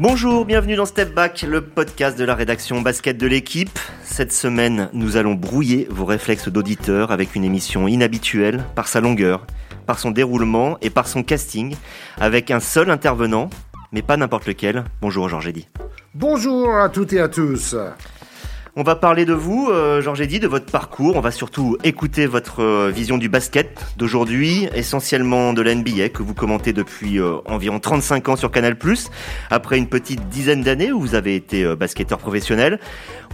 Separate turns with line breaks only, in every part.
Bonjour, bienvenue dans Step Back, le podcast de la rédaction basket de l'équipe. Cette semaine, nous allons brouiller vos réflexes d'auditeurs avec une émission inhabituelle par sa longueur, par son déroulement et par son casting, avec un seul intervenant, mais pas n'importe lequel. Bonjour Georges Eddy.
Bonjour à toutes et à tous.
On va parler de vous, euh, Georges Eddy, de votre parcours. On va surtout écouter votre euh, vision du basket d'aujourd'hui, essentiellement de la NBA que vous commentez depuis euh, environ 35 ans sur Canal+, après une petite dizaine d'années où vous avez été euh, basketteur professionnel.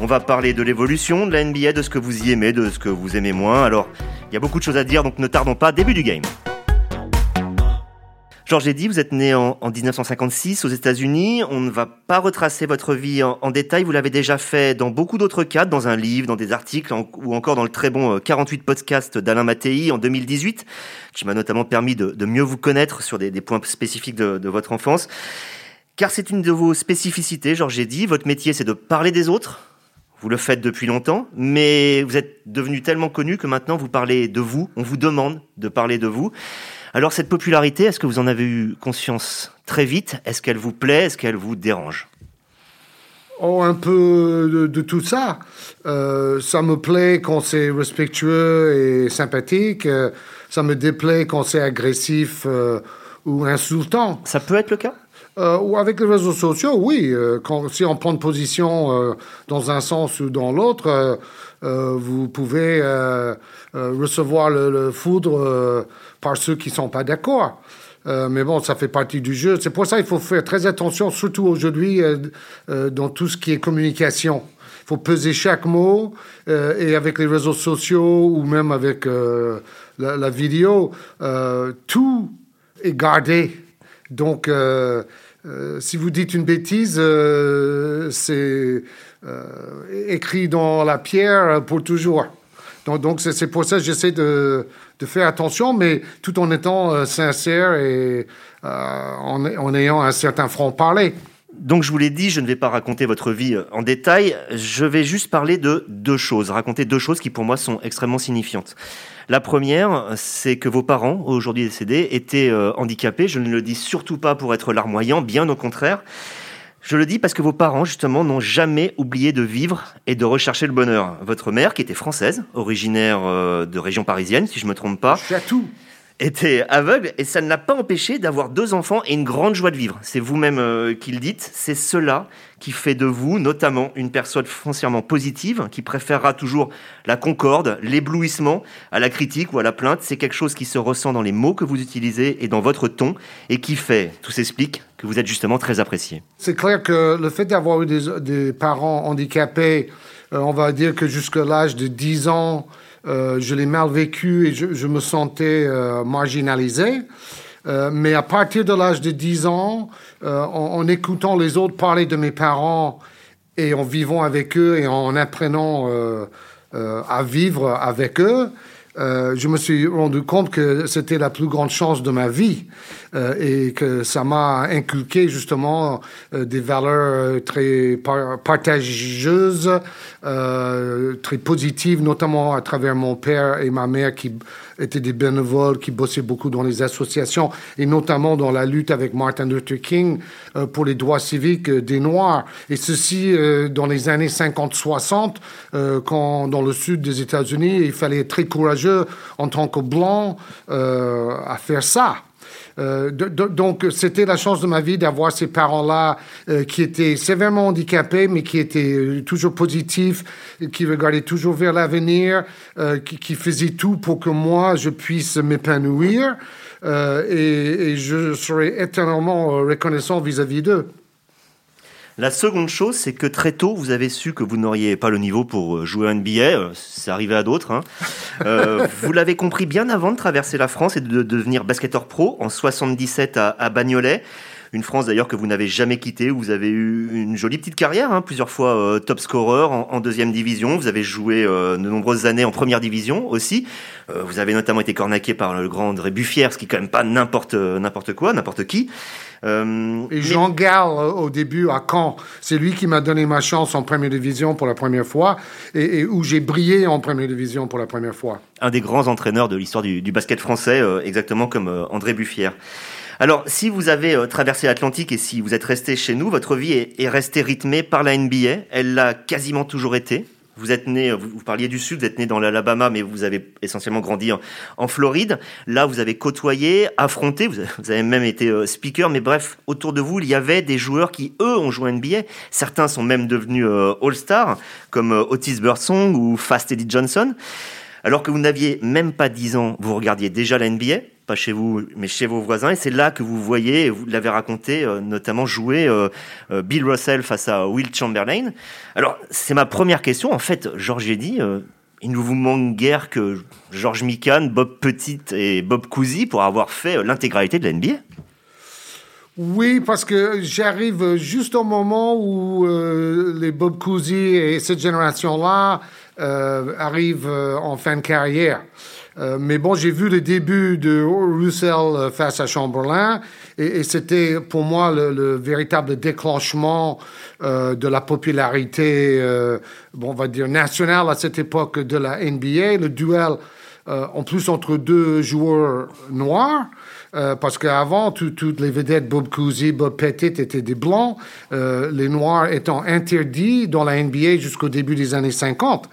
On va parler de l'évolution de la NBA, de ce que vous y aimez, de ce que vous aimez moins. Alors, il y a beaucoup de choses à dire, donc ne tardons pas. Début du game. Georges Eddy, vous êtes né en, en 1956 aux États-Unis. On ne va pas retracer votre vie en, détail. Vous l'avez déjà fait dans beaucoup d'autres cadres, dans un livre, dans des articles, ou encore dans le très bon euh, 48 podcast d'Alain Mattei en 2018, qui m'a notamment permis de, mieux vous connaître sur des, points spécifiques de, votre enfance. Car c'est une de vos spécificités, Georges Eddy. Votre métier, c'est de parler des autres. Vous le faites depuis longtemps, mais vous êtes devenu tellement connu que maintenant vous parlez de vous. On vous demande de parler de vous. Alors cette popularité, est-ce que vous en avez eu conscience très vite? Est-ce qu'elle vous plaît? Est-ce qu'elle vous dérange?
Oh, un peu de, de tout ça. Euh, ça me plaît quand c'est respectueux et sympathique. Euh, ça me déplaît quand c'est agressif euh, ou insultant.
Ça peut être le cas?
Euh, ou avec les réseaux sociaux, oui. euh, si on prend une position euh, dans un sens ou dans l'autre, vous pouvez recevoir le, foudre par ceux qui sont pas d'accord. Mais bon, ça fait partie du jeu. C'est pour ça qu'il faut faire très attention, surtout aujourd'hui, dans tout ce qui est communication. Il faut peser chaque mot. et avec les réseaux sociaux ou même avec la, vidéo, tout est gardé. Donc, euh, si vous dites une bêtise, euh, c'est euh, écrit dans la pierre pour toujours. Donc, c'est pour ça que j'essaie de, de faire attention, mais tout en étant euh, sincère et en, en ayant un certain franc-parler.
Donc je vous l'ai dit, je ne vais pas raconter votre vie euh, en détail, je vais juste parler de deux choses, raconter deux choses qui pour moi sont extrêmement signifiantes. La première, c'est que vos parents, aujourd'hui décédés, étaient euh, handicapés. Je ne le dis surtout pas pour être larmoyant, bien au contraire. Je le dis parce que vos parents, justement, n'ont jamais oublié de vivre et de rechercher le bonheur. Votre mère, qui était française, originaire euh, de région parisienne, si je me trompe pas,
tout.
Était aveugle et ça ne l'a pas empêché d'avoir deux enfants et une grande joie de vivre. C'est vous-même euh, qui le dites. C'est cela qui fait de vous, notamment, une personne foncièrement positive qui préférera toujours la concorde, l'éblouissement à la critique ou à la plainte. C'est quelque chose qui se ressent dans les mots que vous utilisez et dans votre ton et qui fait, tout s'explique, que vous êtes justement très apprécié.
C'est clair que le fait d'avoir eu des, parents handicapés, on va dire que jusqu'à l'âge de 10 ans, euh, je l'ai mal vécu et je, me sentais euh, marginalisé. Euh, mais à partir de l'âge de 10 ans, euh, en, écoutant les autres parler de mes parents et en vivant avec eux et en apprenant euh, euh, à vivre avec eux, euh, je me suis rendu compte que c'était la plus grande chance de ma vie euh, et que ça m'a inculqué justement euh, des valeurs euh, très par- partageuses, très positives, notamment à travers mon père et ma mère qui étaient des bénévoles, qui bossaient beaucoup dans les associations et notamment dans la lutte avec Martin Luther King euh, pour les droits civiques euh, des Noirs. Et ceci euh, dans les années 50-60, euh, quand dans le sud des États-Unis, il fallait être très courageux en tant que blanc à faire ça. Euh, de- de- donc, c'était la chance de ma vie d'avoir ces parents-là euh, qui étaient sévèrement handicapés, mais qui étaient euh, toujours positifs, qui regardaient toujours vers l'avenir, euh, qui, qui faisaient tout pour que moi, je puisse m'épanouir. Euh, et, et je serai éternellement reconnaissant vis-à-vis d'eux.
La seconde chose, c'est que très tôt, vous avez su que vous n'auriez pas le niveau pour euh, jouer à NBA. Euh, C'est arrivé à d'autres. Hein. Euh, vous l'avez compris bien avant de traverser la France et de devenir basketteur pro en 77 à, à Bagnolet. Une France d'ailleurs que vous n'avez jamais quittée, où vous avez eu une jolie petite carrière, hein, plusieurs fois euh, top scorer en, en deuxième division. Vous avez joué euh, de nombreuses années en première division aussi. Euh, vous avez notamment été cornaqué par le grand André Buffière, ce qui est quand même pas n'importe n'importe quoi, n'importe qui. Euh,
Et
mais-
Jean Gall, euh, au début, à Caen, c'est lui qui m'a donné ma chance en première division pour la première fois et, et où j'ai brillé en première division pour la première fois.
un des grands entraîneurs de l'histoire du, du basket français, euh, exactement comme euh, André Buffière. Alors, si vous avez traversé l'Atlantique et si vous êtes resté chez nous, votre vie est, est restée rythmée par la NBA. Elle l'a quasiment toujours été. Vous êtes né, vous, parliez du Sud, vous êtes né dans l'Alabama, mais vous avez essentiellement grandi en, Floride. Là, vous avez côtoyé, affronté, vous avez, même été euh, speaker, mais bref, autour de vous, il y avait des joueurs qui, eux, ont joué NBA. Certains sont même devenus euh, All-Star, comme euh, Otis Birdsong ou Fast Eddie Johnson. Alors que vous n'aviez même pas 10 ans, vous regardiez déjà la NBA pas chez vous, mais chez vos voisins. Et c'est là que vous voyez, vous l'avez raconté, euh, notamment jouer euh, euh, Bill Russell face à Will Chamberlain. Alors, c'est ma première question. En fait, Georges dit, il ne vous manque guère que Georges Mikan, Bob Petit et Bob Cousy pour avoir fait l'intégralité de la NBA.
Oui, parce que j'arrive juste au moment où les Bob Cousy et cette génération-là arrivent en fin de carrière. Euh, mais bon, j'ai vu le début de Russell euh, face à Chamberlain et, c'était pour moi le, véritable déclenchement euh, de la popularité, bon, on va dire nationale à cette époque de la NBA. Le duel, en plus entre deux joueurs noirs. parce qu'avant, toutes les vedettes, Bob Cousy, Bob Pettit, étaient des blancs, les noirs étant interdits dans la NBA jusqu'au début des années 50.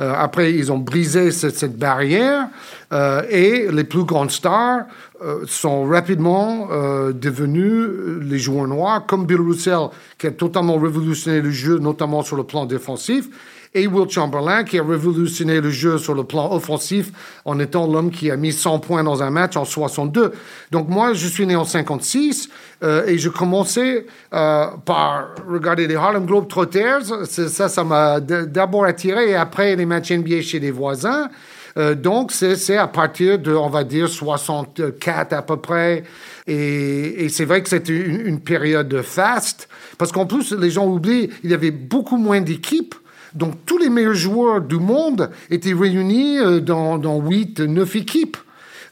Euh, après, ils ont brisé cette, barrière euh, et les plus grandes stars euh, sont rapidement devenus les joueurs noirs, comme Bill Russell, qui a totalement révolutionné le jeu, notamment sur le plan défensif et Will Chamberlain, qui a révolutionné le jeu sur le plan offensif en étant l'homme qui a mis 100 points dans un match en 62. Donc moi, je suis né en 56 euh, et je commençais euh, par regarder les Harlem Globetrotters. Ça, ça m'a d'abord attiré et après les matchs NBA chez les voisins. Euh, donc, c'est à partir de, on va dire, 64 à peu près. Et, et c'est vrai que c'était une, une, période faste, parce qu'en plus, les gens oublient, il y avait beaucoup moins d'équipes. Donc tous les meilleurs joueurs du monde étaient réunis euh, dans, dans 8, 9 équipes.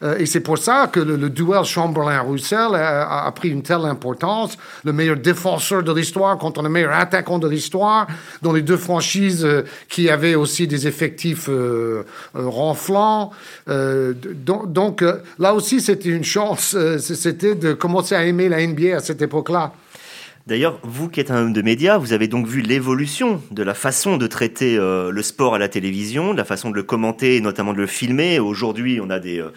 Euh, et c'est pour ça que le, duel Chamberlain-Russell a, pris une telle importance. Le meilleur défenseur de l'histoire contre le meilleur attaquant de l'histoire, dans les deux franchises euh, qui avaient aussi des effectifs renflants. donc, donc là aussi, c'était une chance. c'était de commencer à aimer la NBA à cette époque-là.
D'ailleurs, vous qui êtes un homme de médias, vous avez donc vu l'évolution de la façon de traiter euh, le sport à la télévision, de la façon de le commenter et notamment de le filmer. Aujourd'hui, on a des euh,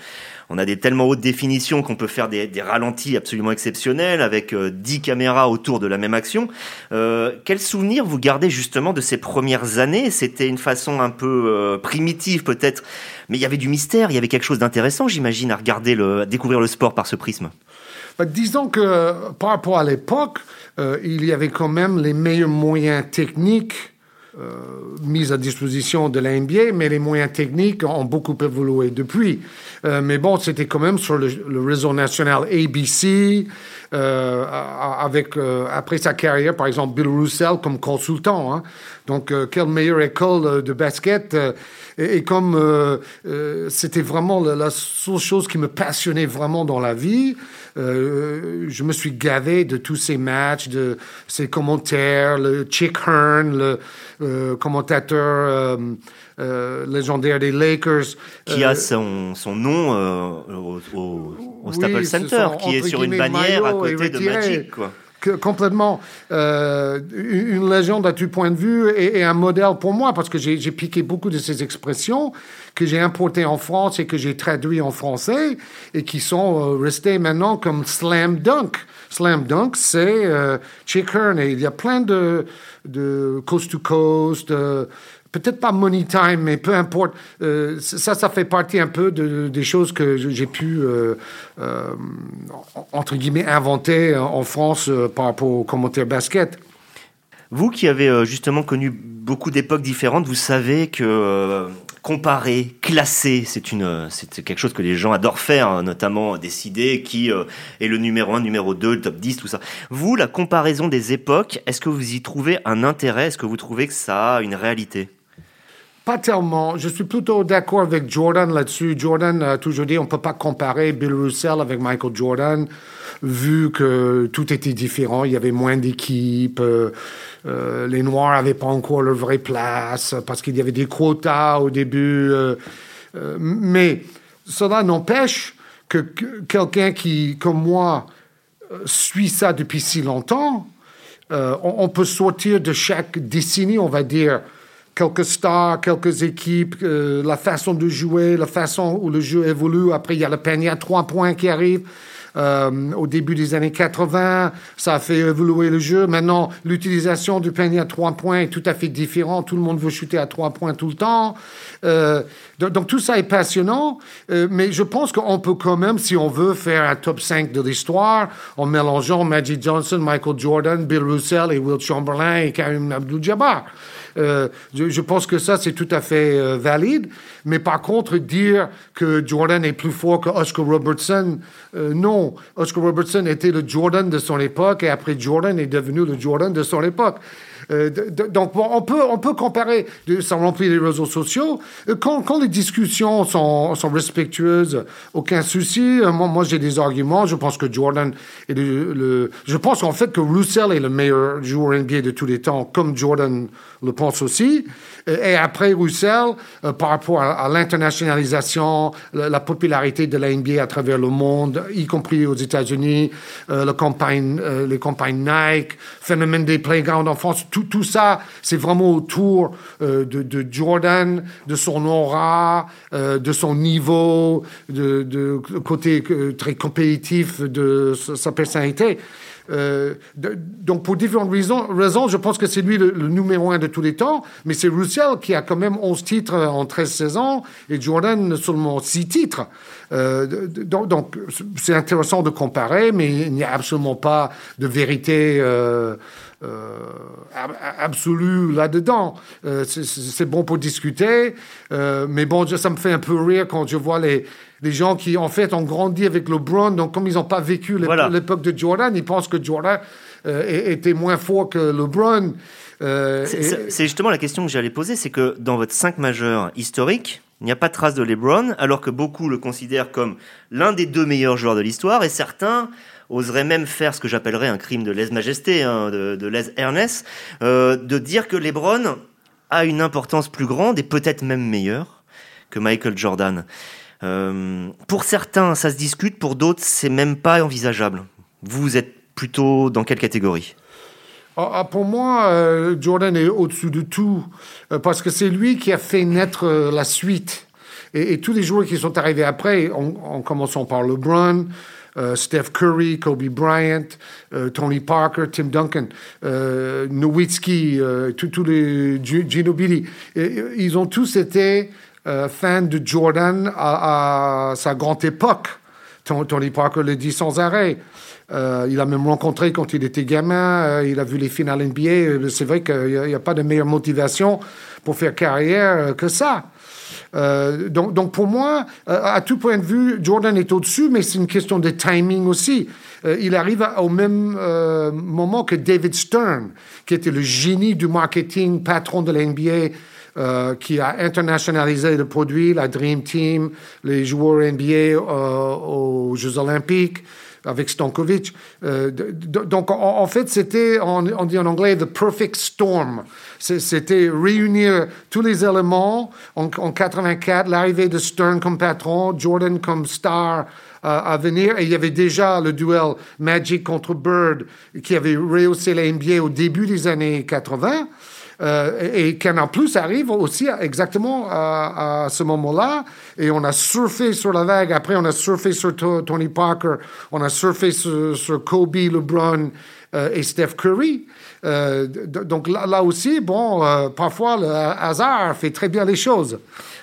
on a des tellement hautes définitions qu'on peut faire des, ralentis absolument exceptionnels avec euh, 10 caméras autour de la même action. Euh, quel souvenir vous gardez justement de ces premières années? C'était une façon un peu primitive peut-être, mais il y avait du mystère, il y avait quelque chose d'intéressant, j'imagine, à regarder le, à découvrir le sport par ce prisme.
Disons que par rapport à l'époque, euh, il y avait quand même les meilleurs moyens techniques euh, mis à disposition de la NBA, mais les moyens techniques ont beaucoup évolué depuis. Euh, mais bon, c'était quand même sur le, réseau national ABC, euh, avec après sa carrière, par exemple, Bill Russell comme consultant. Hein. Donc, quelle meilleure école de basket et, comme c'était vraiment la, seule chose qui me passionnait vraiment dans la vie, euh, je me suis gavé de tous ces matchs, de ces commentaires, le Chick Hearn, le commentateur légendaire des Lakers.
Qui a son, son nom au, au, Staples Center, qui est sur une bannière à côté de Magic. Quoi
complètement euh, une légende à tout point de vue et, un modèle pour moi parce que j'ai piqué beaucoup de ces expressions que j'ai importées en France et que j'ai traduit en français et qui sont euh, restées maintenant comme slam dunk. Slam dunk, c'est euh, Chick Hearn et il y a plein de, coast to coast. Peut-être pas money time, mais peu importe. Euh, ça, ça fait partie un peu de, des choses que j'ai pu, euh, euh, entre guillemets, inventer en France par rapport aux commentaires basket.
Vous qui avez justement connu beaucoup d'époques différentes, vous savez que comparer, classer, c'est une, c'est quelque chose que les gens adorent faire, hein, notamment décider qui est le numéro 1, numéro 2, le top 10, tout ça. Vous, la comparaison des époques, est-ce que vous y trouvez un intérêt? Est-ce que vous trouvez que ça a une réalité?
Pas tellement. Je suis plutôt d'accord avec Jordan là-dessus. Jordan a toujours dit on ne peut pas comparer Bill Russell avec Michael Jordan, vu que tout était différent. Il y avait moins d'équipes. Euh, euh, les Noirs n'avaient pas encore leur vraie place parce qu'il y avait des quotas au début. Euh, mais cela n'empêche que, quelqu'un qui, comme moi, suit ça depuis si longtemps, on, peut sortir de chaque décennie, on va dire, quelques stars, quelques équipes, la façon de jouer, la façon où le jeu évolue. Après, il y a le panier à trois points qui arrive. Euh, au début des années 80, ça a fait évoluer le jeu. Maintenant, l'utilisation du panier à trois points est tout à fait différente. Tout le monde veut shooter à trois points tout le temps. Euh, donc, tout ça est passionnant, euh, mais je pense qu'on peut quand même, si on veut, faire un top 5 de l'histoire en mélangeant Magic Johnson, Michael Jordan, Bill Russell et Will Chamberlain et Karim Abdul-Jabbar. Euh, je, pense que ça, c'est tout à fait euh, valide. Mais par contre, dire que Jordan est plus fort que Oscar Robertson, euh, non. Oscar Robertson était le Jordan de son époque et après Jordan est devenu le Jordan de son époque. Euh, donc, on, peut, on peut comparer, ça remplit les réseaux sociaux. Euh, quand, quand les discussions sont, sont, respectueuses, aucun souci. Euh, moi, moi j'ai des arguments. Je pense que Jordan est le, je pense en fait que Russell est le meilleur joueur NBA de tous les temps, comme Jordan le pense aussi. Et après Russell, par rapport à, l'internationalisation, la, popularité de la NBA à travers le monde, y compris aux États-Unis, la campagne, les campagnes Nike, phénomène des playgrounds en France, tout, ça, c'est vraiment autour euh, de, Jordan, de son aura, euh, de son niveau, de, côté euh, très compétitif de sa personnalité. donc, pour différentes raisons, je pense que c'est lui le, numéro un de tous les temps, mais c'est Russell qui a quand même 11 titres en 13 saisons et Jordan seulement 6 titres. donc, c'est intéressant de comparer, mais il n'y a absolument pas de vérité absolu là-dedans. Euh, c'est bon pour discuter, euh, mais bon, ça me fait un peu rire quand je vois les, les gens qui, en fait, ont grandi avec LeBron, donc comme ils n'ont pas vécu l'époque de Jordan, ils pensent que Jordan était moins fort que LeBron.
c'est justement la question que j'allais poser, c'est que dans votre 5 majeur historique, il n'y a pas de trace de LeBron, alors que beaucoup le considèrent comme l'un des deux meilleurs joueurs de l'histoire, et certains oserait même faire ce que j'appellerais un crime de lèse-majesté, hein, de, lèse-airness, euh, de dire que LeBron a une importance plus grande et peut-être même meilleure que Michael Jordan. Euh, pour certains, ça se discute, pour d'autres, c'est même pas envisageable. Vous êtes plutôt dans quelle catégorie?
Ah, ah, pour moi, euh, Jordan est au-dessus de tout, parce que c'est lui qui a fait naître la suite. Et, tous les joueurs qui sont arrivés après, en commençant par LeBron, euh, Steph Curry, Kobe Bryant, euh, Tony Parker, Tim Duncan, euh, Nowitzki, tous les Ginobili. Ils ont tous été fans de Jordan à, sa grande époque. Tony Parker le dit sans arrêt. il a même rencontré quand il était gamin, il a vu les finales NBA. C'est vrai qu'il n'y a, pas de meilleure motivation pour faire carrière que ça. Euh, donc, pour moi, euh, à tout point de vue, Jordan est au-dessus, mais c'est une question de timing aussi. Euh, il arrive au même moment que David Stern, qui était le génie du marketing, patron de la NBA, qui a internationalisé le produit, la Dream Team, les joueurs NBA aux Jeux Olympiques avec Stankovic. Euh, donc, en, fait, c'était, on, dit en anglais, the perfect storm. C'était réunir tous les éléments. En, en 84, l'arrivée de Stern comme patron, Jordan comme star euh, à venir. Et il y avait déjà le duel Magic contre Bird qui avait rehaussé la NBA au début des années 80. Euh, et Canal Plus arrive aussi exactement à, ce moment-là. Et on a surfé sur la vague. Après, on a surfé sur Tony Parker. On a surfé sur, Kobe, LeBron euh, et Steph Curry. Euh, donc là, aussi, bon, parfois le hasard fait très bien les choses.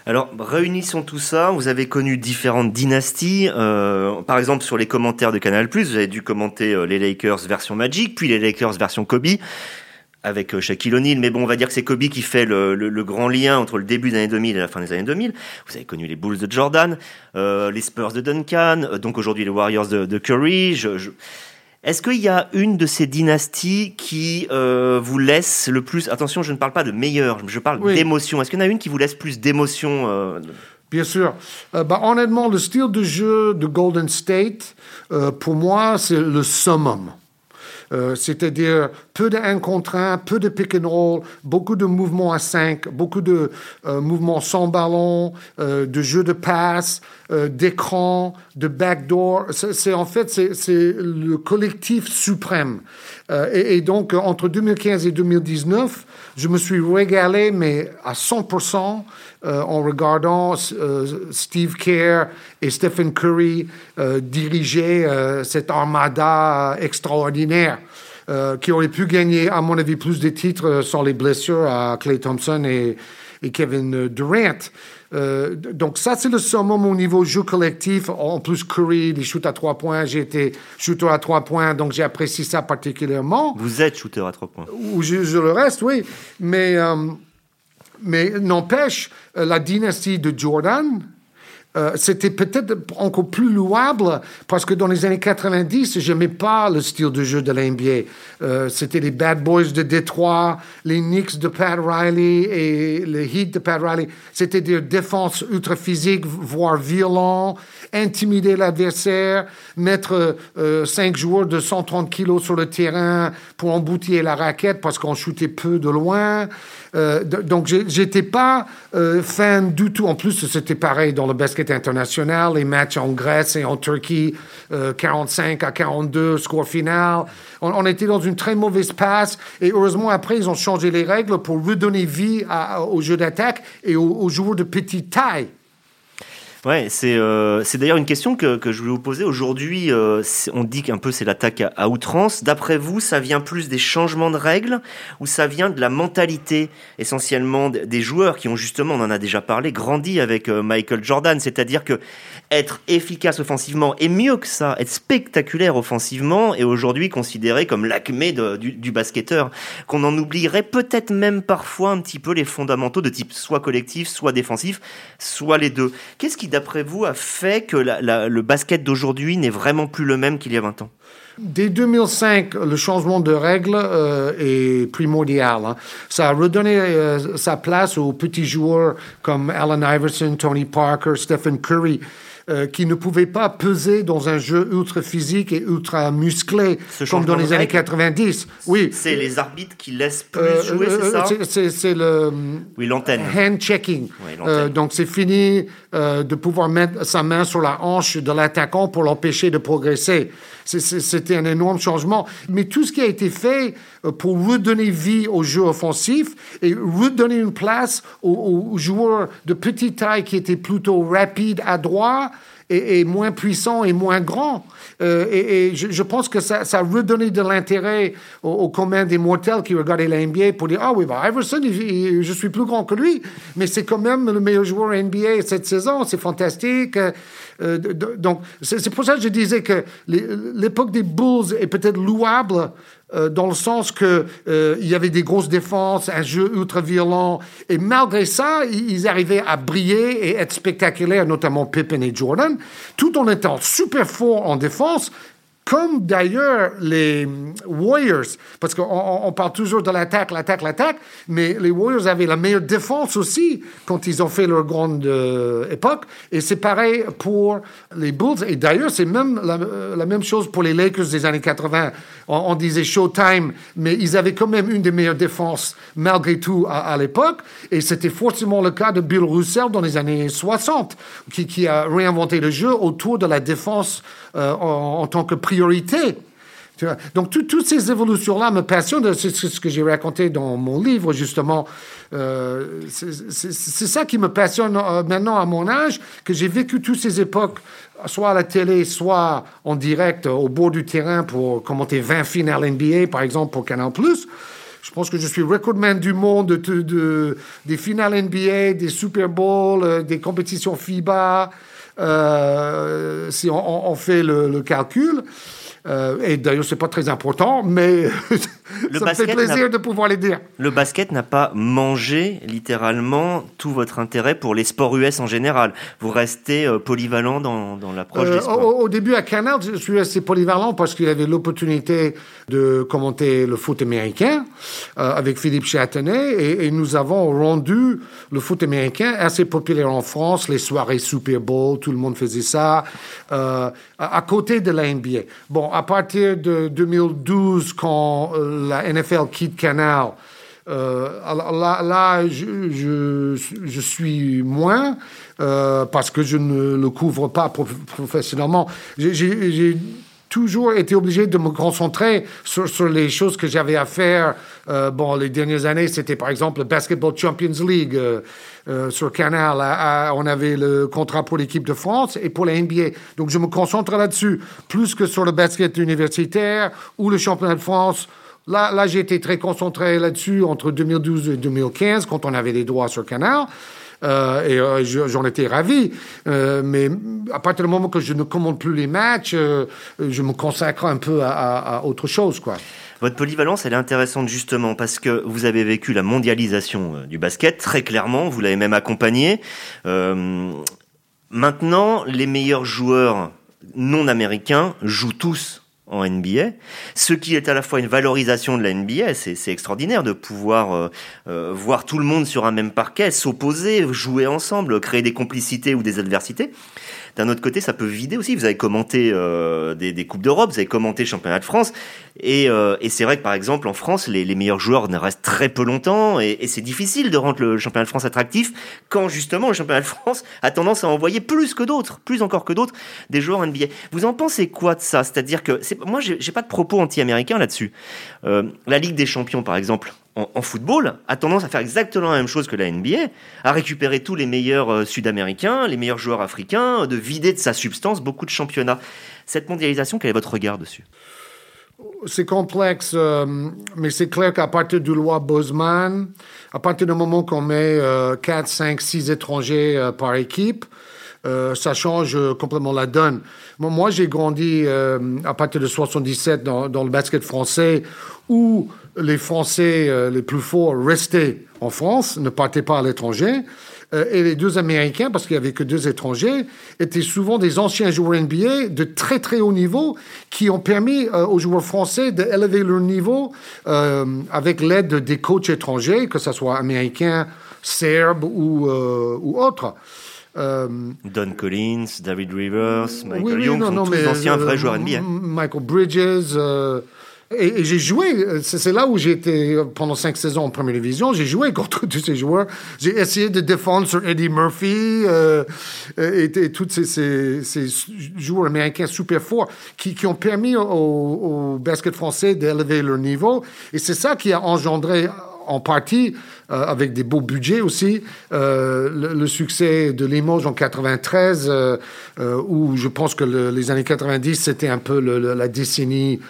Alors, réunissons tout ça. Vous avez connu différentes dynasties. par exemple, sur les commentaires de Canal+, vous avez dû commenter les Lakers version Magic, puis les Lakers version Kobe avec euh, Shaquille O'Neal, mais bon, on va dire que c'est Kobe qui fait le, grand lien entre le début des années 2000 et la fin des années 2000. Vous avez connu les Bulls de Jordan, euh, les Spurs de Duncan, euh, donc aujourd'hui les Warriors de, Curry. Est-ce qu'il y a une de ces dynasties qui vous laisse le plus Attention, je ne parle pas de meilleur, je parle d'émotion. Est-ce qu'il y en a une qui vous laisse plus d'émotion
Bien sûr. bah, honnêtement, le style de jeu de Golden State, pour moi, c'est le summum. Euh, c'est-à-dire peu de 1 contre 1, peu de pick and roll, beaucoup de mouvements à 5, beaucoup de euh, mouvements sans ballon, euh, de jeux de passe, euh, d'écran, de backdoor. C'est en fait c'est le collectif suprême. Euh, et, donc entre 2015 et 2019, je me suis régalé, mais à 100% en regardant Steve Kerr et Stephen Curry diriger cette armada extraordinaire. qui aurait pu gagner, à mon avis, plus de titres sans les blessures à Clay Thompson et Kevin Durant. Euh, donc ça, c'est le summum au niveau jeu collectif. En plus, Curry, les shoots à trois points. J'ai été shooter à trois points, donc j'ai apprécié ça particulièrement.
Vous êtes shooter à trois points.
Ou je, le reste, oui. Mais, euh, mais n'empêche, euh, la dynastie de Jordan, euh, c'était peut-être encore plus louable parce que dans les années 90, j'aimais pas le style de jeu de la NBA. Euh, c'était les Bad Boys de Détroit, les Knicks de Pat Riley et les Heat de Pat Riley. C'était des défenses ultra physiques, voire violents, intimider l'adversaire, mettre euh, cinq joueurs de 130 kilos sur le terrain pour emboutir la raquette parce qu'on shootait peu de loin. Euh, donc, j'étais pas euh, fan du tout. En plus, c'était pareil dans le basket international, les matchs en Grèce et en Turquie, 45 euh, à 42, score final. On, était dans une très mauvaise passe. Et heureusement, après, ils ont changé les règles pour redonner vie au jeu d'attaque et aux joueurs de petite taille.
Ouais, c'est euh, d'ailleurs une question que, que je voulais vous poser aujourd'hui. Euh, on dit qu'un peu c'est l'attaque à, outrance. D'après vous, ça vient plus des changements de règles ou ça vient de la mentalité essentiellement des joueurs qui ont justement, on en a déjà parlé, grandi avec euh, Michael Jordan. C'est-à-dire que être efficace offensivement et mieux que ça, être spectaculaire offensivement est aujourd'hui considéré comme l'acmé du, basketteur. Qu'on en oublierait peut-être même parfois un petit peu les fondamentaux de type soit collectif, soit défensif, soit les deux. Qu'est-ce qui d'après vous, a fait que le basket d'aujourd'hui n'est vraiment plus le même qu'il y a 20 ans?
Dès 2005, le changement de règles euh, est primordial. Hein. Ça a redonné euh, sa place aux petits joueurs comme Allen Iverson, Tony Parker, Stephen Curry, euh, qui ne pouvaient pas peser dans un jeu ultra physique et ultra musclé comme dans les années 90.
Oui. C'est les arbitres qui laissent plus euh, jouer, c'est ça
euh, C'est le
oui, l'antenne.
hand checking. donc c'est fini de pouvoir mettre sa main sur la hanche de l'attaquant pour l'empêcher de progresser. C'était un énorme changement. Mais tout ce qui a été fait pour redonner vie au jeu offensif et redonner une place aux, joueurs de petite taille qui étaient plutôt rapides à et, moins puissants et moins grands. Euh, et, je, pense que ça, ça a redonné de l'intérêt aux, communs des mortels qui regardaient la NBA pour dire Ah oui, bah, Iverson, je suis plus grand que lui, mais c'est quand même le meilleur joueur NBA cette saison, c'est fantastique. Euh, donc, c'est pour ça que je disais que l'époque des Bulls est peut-être louable euh, dans le sens que euh, il y avait des grosses défenses, un jeu ultra violent, et malgré ça, ils arrivaient à briller et être spectaculaires, notamment Pippen et Jordan, tout en étant super forts en défense, comme d'ailleurs les Warriors, parce qu'on parle toujours de l'attaque, l'attaque, l'attaque, mais les Warriors avaient la meilleure défense aussi quand ils ont fait leur grande euh, époque, et c'est pareil pour les Bulls, et d'ailleurs c'est même la, euh, même chose pour les Lakers des années 80. On, disait Showtime, mais ils avaient quand même une des meilleures défenses malgré tout à, l'époque, et c'était forcément le cas de Bill Russell dans les années 60, qui, a réinventé le jeu autour de la défense euh, en, tant que priorité. Donc, toutes ces évolutions-là me passionnent. C'est ce que j'ai raconté dans mon livre, justement. Euh, c'est ça qui me passionne euh, maintenant à mon âge, que j'ai vécu toutes ces époques, soit à la télé, soit en direct au bord du terrain pour commenter 20 finales NBA, par exemple, pour Canal+. Je pense que je suis recordman du monde de, des finales NBA, des Super Bowls, des compétitions FIBA, euh, si on, fait le, calcul. Euh, et d'ailleurs, c'est pas très important, mais le ça me fait plaisir de pouvoir les dire.
Le basket n'a pas mangé littéralement tout votre intérêt pour les sports US en général. Vous restez euh, polyvalent dans, dans l'approche des sports.
Au, au, début, à Canal, je suis assez polyvalent parce qu'il y avait l'opportunité de commenter le foot américain avec Philippe Châtenay et, et, nous avons rendu le foot américain assez populaire en France, les soirées Super Bowl, tout le monde faisait ça, à, à côté de la NBA. Bon, à partir de 2012, quand euh, la NFL quitte Canal, là, là je, suis moins parce que je ne le couvre pas professionnellement. J'ai toujours été obligé de me concentrer sur, les choses que j'avais à faire. Euh, bon, les dernières années, c'était par exemple le Basketball Champions League euh, euh, sur Canal. on avait le contrat pour l'équipe de France et pour la NBA. Donc, je me concentre là-dessus, plus que sur le basket universitaire ou le championnat de France. Là, là j'ai été très concentré là-dessus entre 2012 et 2015, quand on avait les droits sur Canal. Euh, et euh, j'en étais ravi. Euh, mais à partir du moment que je ne commande plus les matchs, je me consacre un peu à, autre chose, quoi.
Votre polyvalence, elle est intéressante justement parce que vous avez vécu la mondialisation du basket très clairement, vous l'avez même accompagné. maintenant, les meilleurs joueurs non américains jouent tous en NBA, ce qui est à la fois une valorisation de la NBA, c'est extraordinaire de pouvoir euh, euh, voir tout le monde sur un même parquet, s'opposer, jouer ensemble, créer des complicités ou des adversités. D'un autre côté, ça peut vider aussi. Vous avez commenté euh, des, Coupes d'Europe, vous avez commenté le Championnat de France. Et, euh, et c'est vrai que par exemple en France, les, meilleurs joueurs ne restent très peu longtemps. Et, et c'est difficile de rendre le Championnat de France attractif quand justement le Championnat de France a tendance à envoyer plus que d'autres, plus encore que d'autres, des joueurs NBA. Vous en pensez quoi de ça? C'est-à-dire que moi, j'ai pas de propos anti-américains là-dessus. Euh, la Ligue des Champions, par exemple, en, football a tendance à faire exactement la même chose que la NBA, à récupérer tous les meilleurs euh, sud-américains, les meilleurs joueurs africains, de vider de sa substance beaucoup de championnats. Cette mondialisation, quel est votre regard dessus?
C'est complexe, euh, mais c'est clair qu'à partir du loi Bosman, à partir du moment qu'on met 4, 5, 6 étrangers euh, par équipe, ça change complètement la donne. Moi, j'ai grandi à partir de 77 dans, dans, le basket français où les Français euh, les plus forts restaient en France, ne partaient pas à l'étranger. Euh, et les deux Américains, parce qu'il n'y avait que deux étrangers, étaient souvent des anciens joueurs NBA de très très haut niveau qui ont permis euh, aux joueurs français d'élever leur niveau avec l'aide des coachs étrangers, que ce soit américains, serbes ou, ou autres.
Don Collins, David Rivers, Michael Young, sont tous anciens vrais joueurs NBA.
Michael Bridges, et, j'ai joué, c'est là où j'ai été pendant cinq saisons en première division, j'ai joué contre tous ces joueurs. J'ai essayé de défendre sur Eddie Murphy euh, et, et, tous ces, ces, ces, joueurs américains super forts qui, qui ont permis au, au basket français d'élever leur niveau. Et c'est ça qui a engendré en partie, euh, avec des beaux budgets aussi, euh, le, succès de Limoges en 93, euh, où je pense que les années 90, c'était un peu la décennie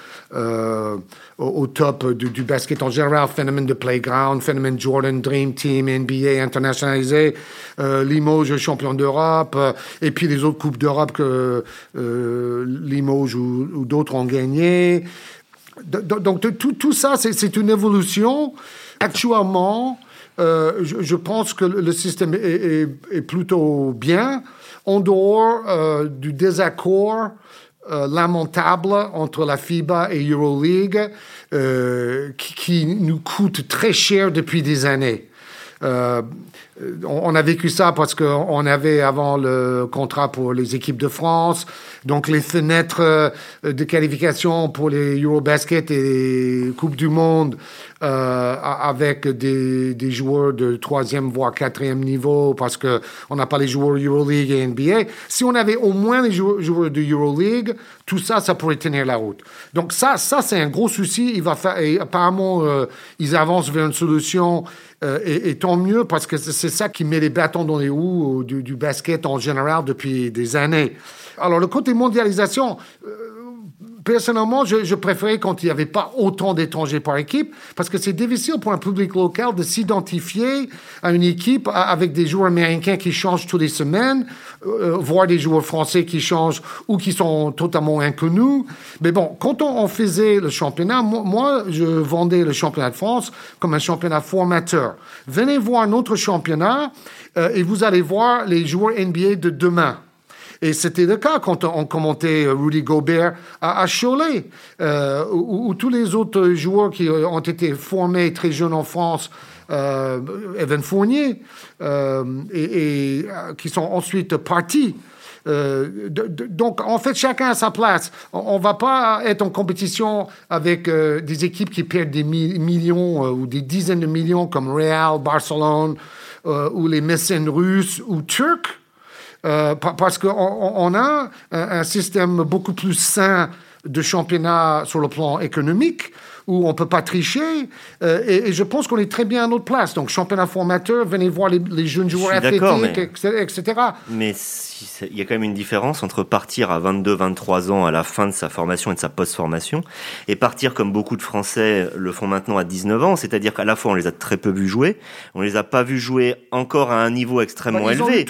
au, top du, basket en général, phénomène de playground, phénomène Jordan, Dream Team, NBA internationalisé, Limoges champion d'Europe, et puis les autres coupes d'Europe que Limoges ou, d'autres ont gagné. Donc tout, tout ça, c'est une évolution Actuellement, euh, je, pense que le système est, plutôt bien, en dehors euh, du désaccord euh, lamentable entre la FIBA et EuroLeague, qui, qui, nous coûte très cher depuis des années. On a vécu ça parce qu'on avait avant le contrat pour les équipes de France, donc les fenêtres de qualification pour les Eurobasket et les Coupes du Monde euh, avec des, joueurs de troisième voire quatrième niveau parce que on n'a pas les joueurs EuroLeague et NBA. Si on avait au moins les joueurs, de EuroLeague, tout ça, ça pourrait tenir la route. Donc ça, ça c'est un gros souci. Il va faire, apparemment, euh, ils avancent vers une solution. Euh, et, tant mieux parce que c'est ça qui met les bâtons dans les roues du, du, basket en général depuis des années. Alors le côté mondialisation, personnellement, je, préférais quand il n'y avait pas autant d'étrangers par équipe, parce que c'est difficile pour un public local de s'identifier à une équipe avec des joueurs américains qui changent toutes les semaines, euh, voire des joueurs français qui changent ou qui sont totalement inconnus. Mais bon, quand on, faisait le championnat, moi, je vendais le championnat de France comme un championnat formateur. Venez voir notre championnat euh, et vous allez voir les joueurs NBA de demain. Et c'était le cas quand on commentait euh, Rudy Gobert à, Cholet, euh, ou, tous les autres joueurs qui ont été formés très jeunes en France, euh, Evan Fournier, et, qui sont ensuite partis donc, en fait, chacun a sa place. On ne va pas être en compétition avec des équipes qui perdent des millions ou des dizaines de millions comme Real, Barcelone ou les mécènes russes ou turcs. Parce qu'on on a un, système beaucoup plus sain de championnat sur le plan économique où on ne peut pas tricher. Euh, et, je pense qu'on est très bien à notre place. Donc, championnat formateur, venez voir les, jeunes joueurs athlétiques, etc.
Mais il y a quand même une différence entre partir à 22, 23 ans à la fin de sa formation et de sa post-formation et partir comme beaucoup de Français le font maintenant à 19 ans. C'est-à-dire qu'à la fois, on les a très peu vus jouer, on les a pas vus jouer encore à un niveau extrêmement
bah,
élevé.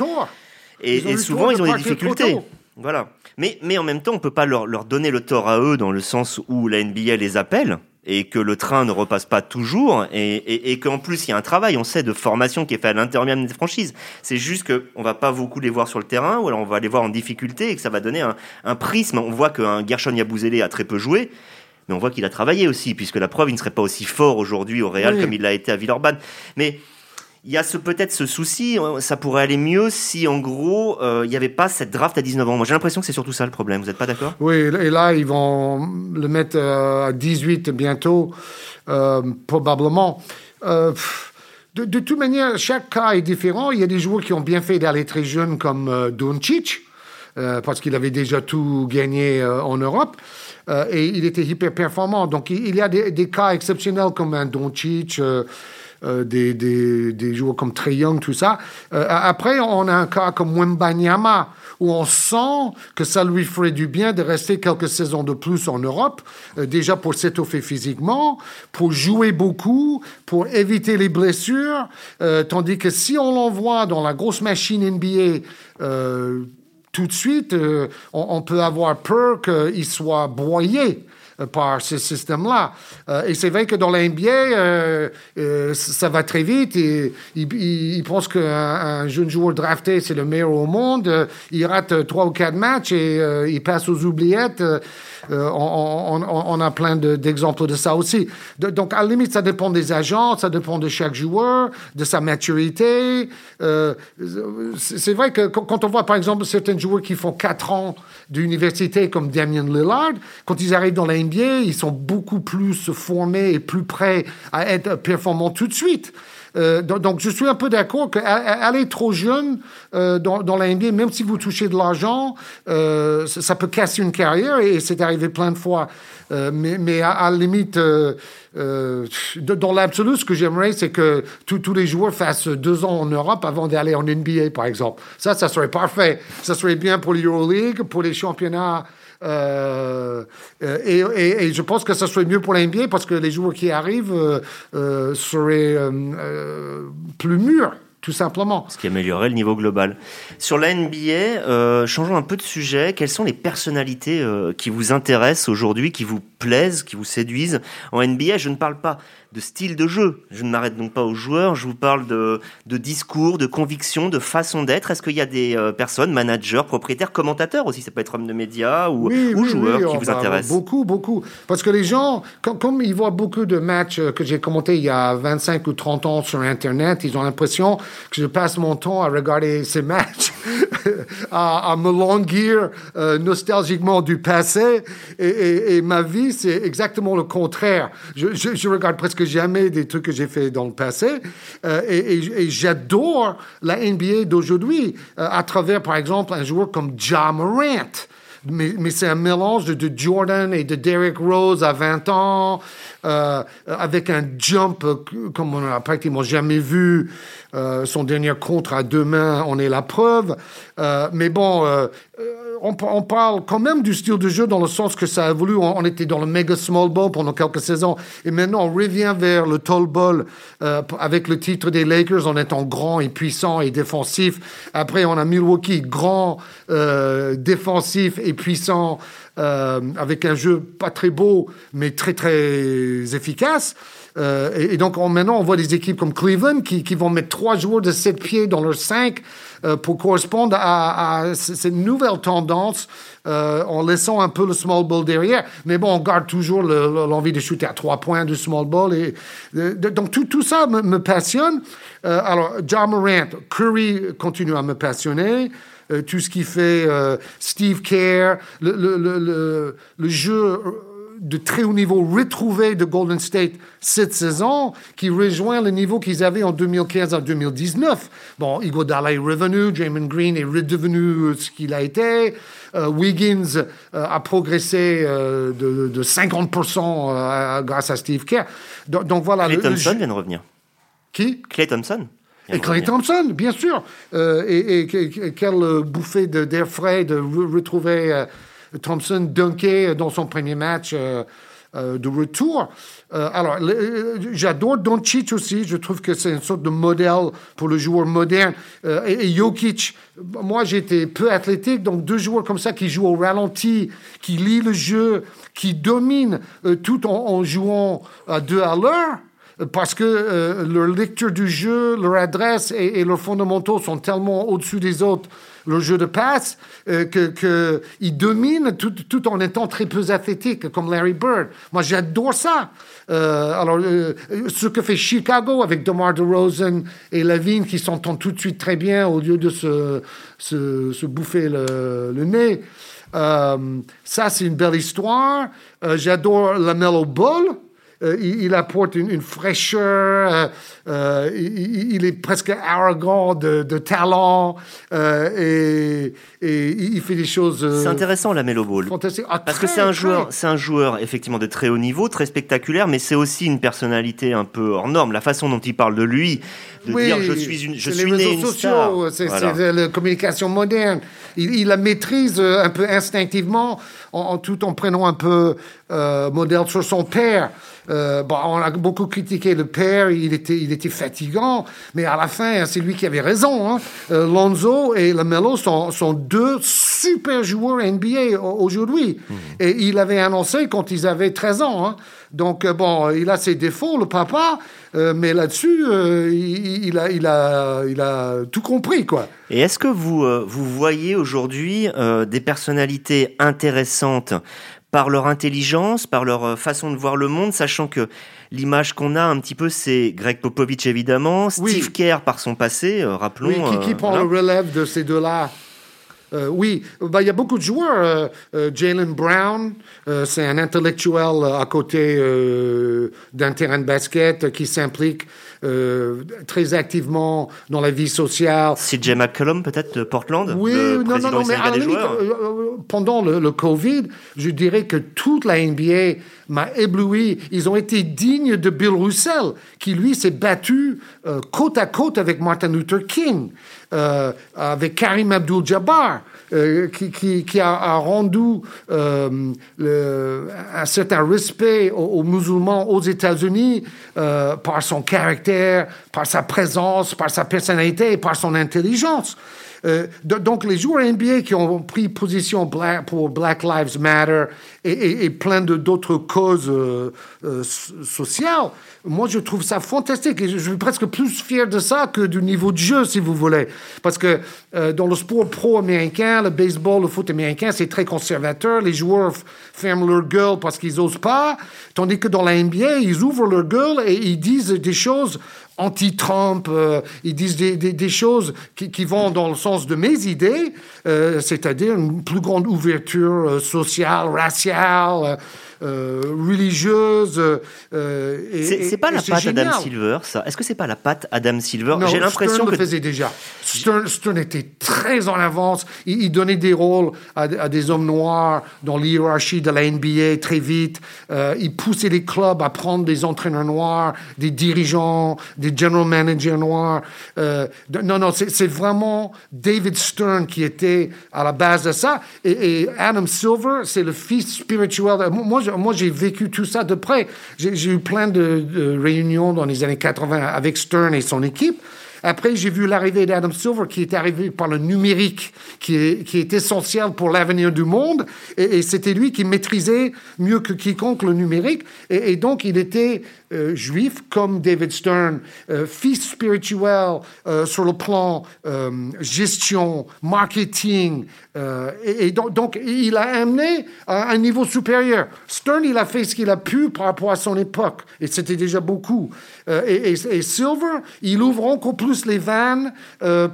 Et,
et souvent, ils ont des difficultés. Voilà. Mais, mais en même temps, on peut pas leur, leur donner le tort à eux dans le sens où la NBA les appelle et que le train ne repasse pas toujours et, et, et qu'en plus il y a un travail, on sait, de formation qui est fait à l'intérieur même des franchises. C'est juste que on va pas beaucoup les voir sur le terrain ou alors on va les voir en difficulté et que ça va donner un, un prisme. On voit qu'un Gershon Yabouzélé a très peu joué, mais on voit qu'il a travaillé aussi, puisque la preuve, il ne serait pas aussi fort aujourd'hui au Real comme il l'a été à Villeurbanne. Mais il y a peut-être ce souci, euh, ça pourrait aller mieux si en gros euh, il n'y avait pas cette draft à 19 ans. Moi j'ai l'impression que c'est surtout ça le problème, vous n'êtes pas d'accord?
Oui, et là ils vont le mettre euh, à 18 bientôt, probablement. de, de, toute manière, chaque cas est différent. Il y a des joueurs qui ont bien fait d'aller très jeunes comme Doncic, parce qu'il avait déjà tout gagné en Europe. et il était hyper performant. Donc il y a des, des cas exceptionnels comme un Doncic. Euh, des, des, des, joueurs comme Trey Young, tout ça. Euh, après, on a un cas comme Wembanyama, où on sent que ça lui ferait du bien de rester quelques saisons de plus en Europe, euh, déjà pour s'étoffer physiquement, pour jouer beaucoup, pour éviter les blessures, tandis que si on l'envoie dans la grosse machine NBA tout de suite, on, on, peut avoir peur qu'il soit broyé par ce système-là. Euh, et c'est vrai que dans l'NBA, euh, ça va très vite. Et, il, pense qu'un jeune joueur drafté, c'est le meilleur au monde. il rate trois ou quatre matchs et il passe aux oubliettes. Euh, on, a plein d'exemples de, ça aussi. donc, à la limite, ça dépend des agents, ça dépend de chaque joueur, de sa maturité. Euh, c'est vrai que quand on voit, par exemple, certains joueurs qui font 4 ans d'université, comme Damien Lillard, quand ils arrivent dans la NBA, ils sont beaucoup plus formés et plus prêts à être performants tout de suite. Euh, donc, je suis un peu d'accord qu'aller trop jeune euh, dans, la NBA, même si vous touchez de l'argent, euh, ça, peut casser une carrière et c'est arrivé plein de fois. mais à, la limite, dans l'absolu, ce que j'aimerais, c'est que tous les joueurs fassent deux ans en Europe avant d'aller en NBA, par exemple. Ça, ça serait parfait. Ça serait bien pour l'Euroleague, pour les championnats euh, et, et, je pense que ça serait mieux pour la NBA parce que les joueurs qui arrivent euh, euh, seraient plus mûrs tout simplement.
Ce qui améliorerait le niveau global. Sur la NBA, changeons un peu de sujet. Quelles sont les personnalités qui vous intéressent aujourd'hui, qui vous plaisent, qui vous séduisent En NBA, je ne parle pas de style de jeu. Je ne m'arrête donc pas aux joueurs, je vous parle de, de discours, de conviction, de façon d'être. Est-ce qu'il y a des euh, personnes, managers, propriétaires, commentateurs aussi, ça peut être hommes de médias ou, ou joueurs qui vous intéressent
Beaucoup, beaucoup. Parce que les gens, comme, ils voient beaucoup de matchs euh, que j'ai commentés il y a 25 ou 30 ans sur Internet, ils ont l'impression que je passe mon temps à regarder ces matchs, à, me languir euh, nostalgiquement du passé. Et, et, ma vie, c'est exactement le contraire. Je, je, regarde presque jamais des trucs que j'ai fait dans le passé. Euh, et, j'adore la NBA d'aujourd'hui euh, à travers, par exemple, un joueur comme Ja Morant. Mais, c'est un mélange de, de, Jordan et de Derrick Rose à 20 ans, euh, avec un jump comme on n'a pratiquement jamais vu. son dernier contre à deux mains en est la preuve. mais bon, on, parle quand même du style de jeu dans le sens que ça a évolué. On, était dans le mega small ball pendant quelques saisons et maintenant on revient vers le tall ball euh, avec le titre des Lakers en étant grand et puissant et défensif. Après, on a Milwaukee grand, euh, défensif et puissant euh, avec un jeu pas très beau mais très très efficace. Et, donc maintenant, on voit des équipes comme Cleveland qui, vont mettre trois joueurs de 7 pieds dans leurs 5 euh, pour correspondre à, à cette nouvelle tendance euh, en laissant un peu le small ball derrière. Mais bon, on garde toujours l'envie de shooter à trois points du small ball. Et, donc tout, tout ça me, me passionne. alors, John Morant, Curry continue à me passionner. tout ce qui fait Steve Kerr, le, le, le jeu de très haut niveau retrouvé de Golden State cette saison, qui rejoint le niveau qu'ils avaient en 2015 en 2019. Bon, Iguodala est revenu, Draymond Green est redevenu ce qu'il a été, euh, Wiggins euh, a progressé euh, de, 50% grâce à Steve Kerr.
Donc, voilà. Clay Thompson vient de revenir.
Qui?
Clay Thompson.
Et Clay Thompson, bien sûr. et, et, quelle bouffée d'air frais de retrouver Thompson dunkait dans son premier match euh, euh, de retour. Euh, alors, j'adore Doncic aussi. Je trouve que c'est une sorte de modèle pour le joueur moderne. et, Jokic, moi j'étais peu athlétique, donc deux joueurs comme ça qui jouent au ralenti, qui lisent le jeu, qui dominent tout en, jouant à deux à l'heure parce que leur lecture du jeu, leur adresse et, leurs fondamentaux sont tellement au-dessus des autres le jeu de passe, euh, qu'il domine tout, en étant très peu athlétique, comme Larry Bird. Moi, j'adore ça. Euh, alors, euh, ce que fait Chicago avec DeMar DeRozan et Levine, qui s'entendent tout de suite très bien au lieu de se, se, se bouffer le, le nez. ça, c'est une belle histoire. J'adore la Mellow Ball. Euh, il, apporte une, fraîcheur, euh, euh, il, est presque arrogant de, talent et, il fait des choses.
c'est intéressant la Melo Ball.
Ah,
Parce que c'est un joueur, c'est un joueur effectivement de très haut niveau, très spectaculaire, mais c'est aussi une personnalité un peu hors norme. La façon dont il parle de lui, de dire je suis une, je suis
les réseaux sociaux, C'est la communication moderne. Il, la maîtrise un peu instinctivement, en, tout en prenant un peu modèle sur son père. Euh, bon, on a beaucoup critiqué le père, il était, il était fatigant, mais à la fin, c'est lui qui avait raison. Hein. Euh, Lonzo et Lamelo sont, sont deux super joueurs NBA aujourd'hui. Hmm. Et il avait annoncé quand ils avaient 13 ans. Hein. Donc, euh, bon, il a ses défauts, le papa, mais là-dessus, il, a, il, a, il a tout compris, quoi.
Et est-ce que vous, vous voyez aujourd'hui des personnalités intéressantes par leur intelligence, par leur euh, façon de voir le monde, sachant que l'image qu'on a un petit peu, c'est Greg Popovich évidemment, Steve Kerr par son passé, euh, rappelons.
Oui, qui, prend le relève de ces deux-là euh, oui, bah, il y a beaucoup de joueurs. Jalen Brown, c'est un intellectuel à côté d'un terrain de basket qui s'implique euh, très activement dans la vie sociale.
CJ McCollum, peut-être, de Portland
Oui, non, non, non, mais à limite, euh, euh, pendant le, le, Covid, je dirais que toute la NBA m'a ébloui. Ils ont été dignes de Bill Russell, qui lui s'est battu côte à côte avec Martin Luther King, avec Karim Abdul-Jabbar. Euh, qui, a, rendu euh, un certain respect aux, musulmans aux États-Unis euh, par son caractère, par sa présence, par sa personnalité et par son intelligence. Euh, donc, les joueurs NBA qui ont pris position pour Black Lives Matter et, plein d'autres causes euh, euh, sociales, moi, je trouve ça fantastique. Et je suis presque plus fier de ça que du niveau de jeu, si vous voulez. Parce que dans le sport pro américain, le baseball, le foot américain, c'est très conservateur. Les joueurs ferment leur gueule parce qu'ils n'osent pas. Tandis que dans la NBA, ils ouvrent leur gueule et ils disent des choses anti-Trump, euh, ils disent des, des, choses qui, qui, vont dans le sens de mes idées, euh, c'est-à-dire une plus grande ouverture euh, sociale, raciale, euh, religieuse.
Euh, c'est pas la patte Adam Silver, ça Est-ce que c'est pas la patte Adam Silver?
J'ai l'impression que le faisait déjà. Stern, était très en avance. Il, donnait des rôles à, des hommes noirs dans l'hierarchie de la NBA très vite. Euh, il poussait les clubs à prendre des entraîneurs noirs, des dirigeants, des general managers noirs. Non, non, c'est vraiment David Stern qui était à la base de ça. Et, Adam Silver, c'est le fils spirituel. Moi, moi, j'ai vécu tout ça de près. J'ai eu plein de, réunions dans les années 80 avec Stern et son équipe. Après, j'ai vu l'arrivée d'Adam Silver qui est arrivé par le numérique, qui est, qui est essentiel pour l'avenir du monde. Et, c'était lui qui maîtrisait mieux que quiconque le numérique. Et, donc, il était euh, juif comme David Stern, euh, fils spirituel euh, sur le plan gestion, marketing. et, donc, donc, il a amené à un niveau supérieur. Stern, il a fait ce qu'il a pu par rapport à son époque. Et c'était déjà beaucoup. Et, et, Silver, il ouvre encore plus les vannes,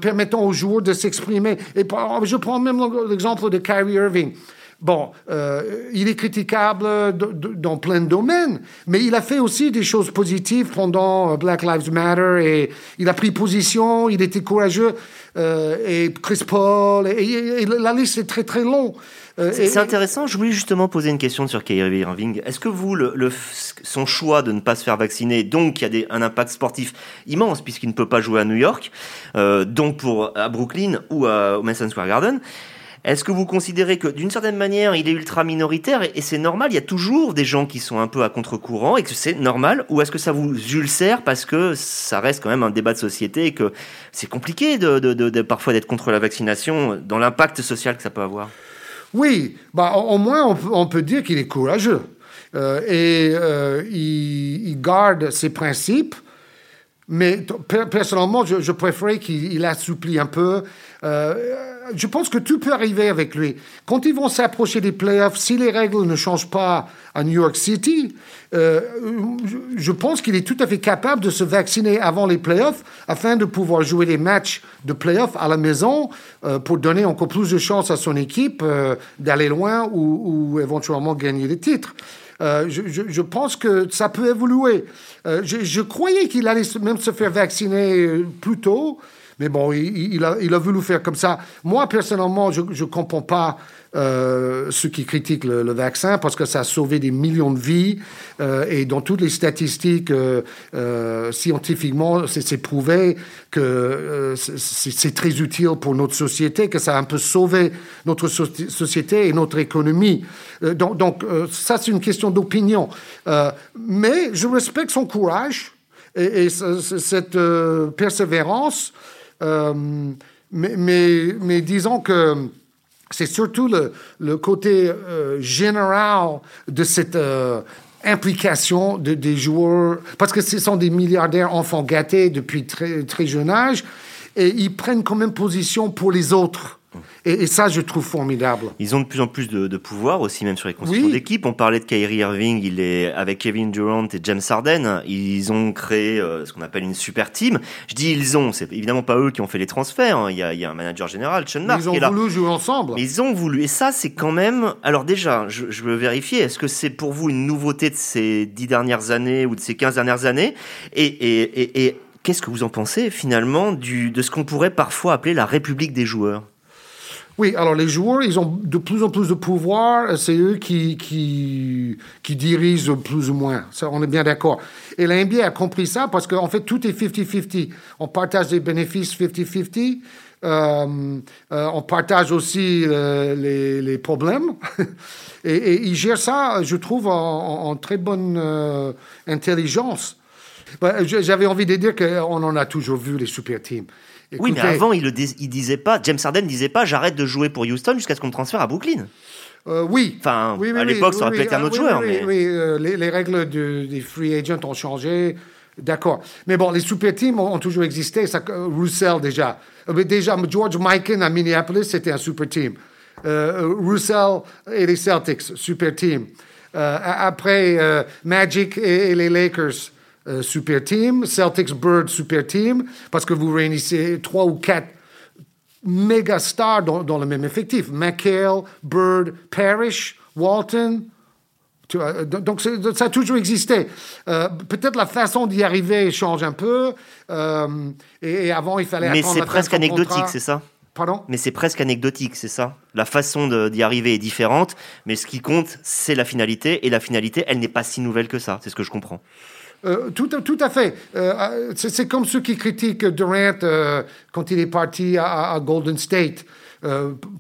permettant aux joueurs de s'exprimer. Et je prends même l'exemple de Kyrie Irving. Bon, euh, il est critiquable dans plein de domaines, mais il a fait aussi des choses positives pendant euh, Black Lives Matter et il a pris position, il était courageux. Euh, et Chris Paul, et, la liste est très très longue.
c'est intéressant. Je voulais justement poser une question sur Kyrie Irving. Est-ce que vous, le, son choix de ne pas se faire vacciner, donc il y a des, un impact sportif immense puisqu'il ne peut pas jouer à New York, donc pour à Brooklyn ou à, au Madison Square Garden, est-ce que vous considérez que d'une certaine manière, il est ultra minoritaire et, c'est normal, il y a toujours des gens qui sont un peu à contre-courant et que c'est normal Ou est-ce que ça vous ulcère parce que ça reste quand même un débat de société et que c'est compliqué de, parfois d'être contre la vaccination dans l'impact social que ça peut avoir?
Oui, bah, au moins on, peut dire qu'il est courageux euh, et euh, il, garde ses principes. Mais personnellement, je, je préférais qu'il assouplit un peu. Euh, je pense que tout peut arriver avec lui. Quand ils vont s'approcher des playoffs, si les règles ne changent pas à New York City, euh, je pense qu'il est tout à fait capable de se vacciner avant les playoffs afin de pouvoir jouer les matchs de playoffs à la maison euh, pour donner encore plus de chances à son équipe euh, d'aller loin ou, éventuellement gagner des titres. Je, pense que ça peut évoluer. Je, je, croyais qu'il allait même se faire vacciner plus tôt. Mais bon, il, a, il a voulu faire comme ça. Moi, personnellement, je ne comprends pas euh, ceux qui critiquent le, vaccin parce que ça a sauvé des millions de vies euh, et dans toutes les statistiques euh, scientifiquement c'est prouvé que c'est très utile pour notre société que ça a un peu sauvé notre société et notre économie donc, ça c'est une question d'opinion mais je respecte son courage et cette persévérance euh, mais, mais, mais, disons que c'est surtout le, le côté euh, général de cette euh, implication de, des joueurs, parce que ce sont des milliardaires enfants gâtés depuis très, très jeune âge, et ils prennent quand même position pour les autres. Et, ça, je trouve formidable.
Ils ont de plus en plus de, pouvoir aussi, même sur les constructions d'équipe. On parlait de Kyrie Irving, il est avec Kevin Durant et James Harden. Ils ont créé euh, ce qu'on appelle une super team. Je dis ils ont, c'est évidemment pas eux qui ont fait les transferts. Hein. Il, y a, il, y a, un manager général, Sean Mark.
Ils ont voulu jouer ensemble.
Ils ont voulu. Et ça, c'est quand même. Alors déjà, je, je veux vérifier. Est-ce que c'est pour vous une nouveauté de ces dix dernières années ou de ces quinze dernières années? Et, et, et, et qu'est-ce que vous en pensez finalement du, de ce qu'on pourrait parfois appeler la République des joueurs?
Oui, alors les joueurs, ils ont de plus en plus de pouvoir. C'est eux qui, qui, dirigent plus ou moins. On est bien d'accord. Et la NBA a compris ça parce qu'en fait, tout est 50-50. On partage les bénéfices 50-50. Euh, euh, on partage aussi euh, les, problèmes. et, ils gèrent ça, je trouve, en, très bonne euh, intelligence. Bah, j'avais envie de dire qu'on en a toujours vu, les super teams
oui, mais avant, il, il disait pas, James Harden disait pas, j'arrête de jouer pour Houston jusqu'à ce qu'on me transfère à Brooklyn.
Euh, oui.
Enfin, à l'époque, ça aurait pu être un autre joueur.
Oui,
mais...
Euh, les, règles des free agents ont changé. D'accord. Mais bon, les super teams ont, toujours existé. Ça, Russell, déjà. Euh, déjà, George Mikan à Minneapolis, c'était un super team. Russell et les Celtics, super team. après, Magic et les Lakers, euh, super team, Celtics Bird super team, parce que vous réunissez trois ou quatre méga stars dans, le même effectif. McHale, Bird, Parrish, Walton. Donc ça a toujours existé. Euh, peut-être la façon d'y arriver change un peu. Euh, et, avant, il fallait
Mais c'est presque anecdotique, c'est ça?
Pardon?
Mais c'est presque anecdotique, c'est ça? La façon d'y arriver est différente, mais ce qui compte, c'est la finalité. Et la finalité, elle n'est pas si nouvelle que ça. C'est ce que je comprends.
Euh, tout, tout, à fait. Euh, c'est comme ceux qui critiquent Durant euh, quand il est parti à, Golden State.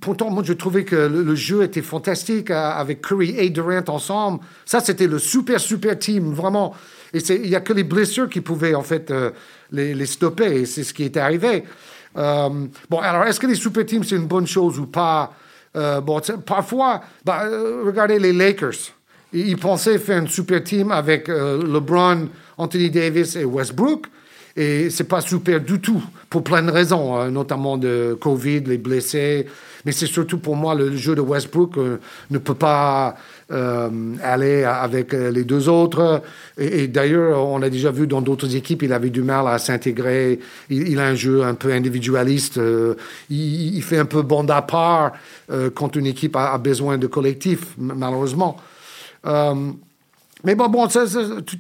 pourtant, moi, je trouvais que le, jeu était fantastique avec Curry et Durant ensemble. Ça, c'était le super, super team, vraiment. Et il n'y a que les blessures qui pouvaient, en fait, les, les, stopper. Et c'est ce qui est arrivé. bon, alors, est-ce que les super teams, c'est une bonne chose ou pas? Bon, Parfois, bah, regardez les Lakers. Ils pensaient faire une super team avec LeBron, Anthony Davis et Westbrook. Et c'est pas super du tout, pour plein de raisons, hein, notamment de Covid, les blessés. Mais c'est surtout pour moi, le jeu de Westbrook euh, ne peut pas euh, aller avec euh, les deux autres. Et, d'ailleurs, on a déjà vu dans d'autres équipes, il avait du mal à s'intégrer. Il, a un jeu un peu individualiste. il, fait un peu bande à part quand une équipe a, a besoin de collectif, malheureusement. Mais bon,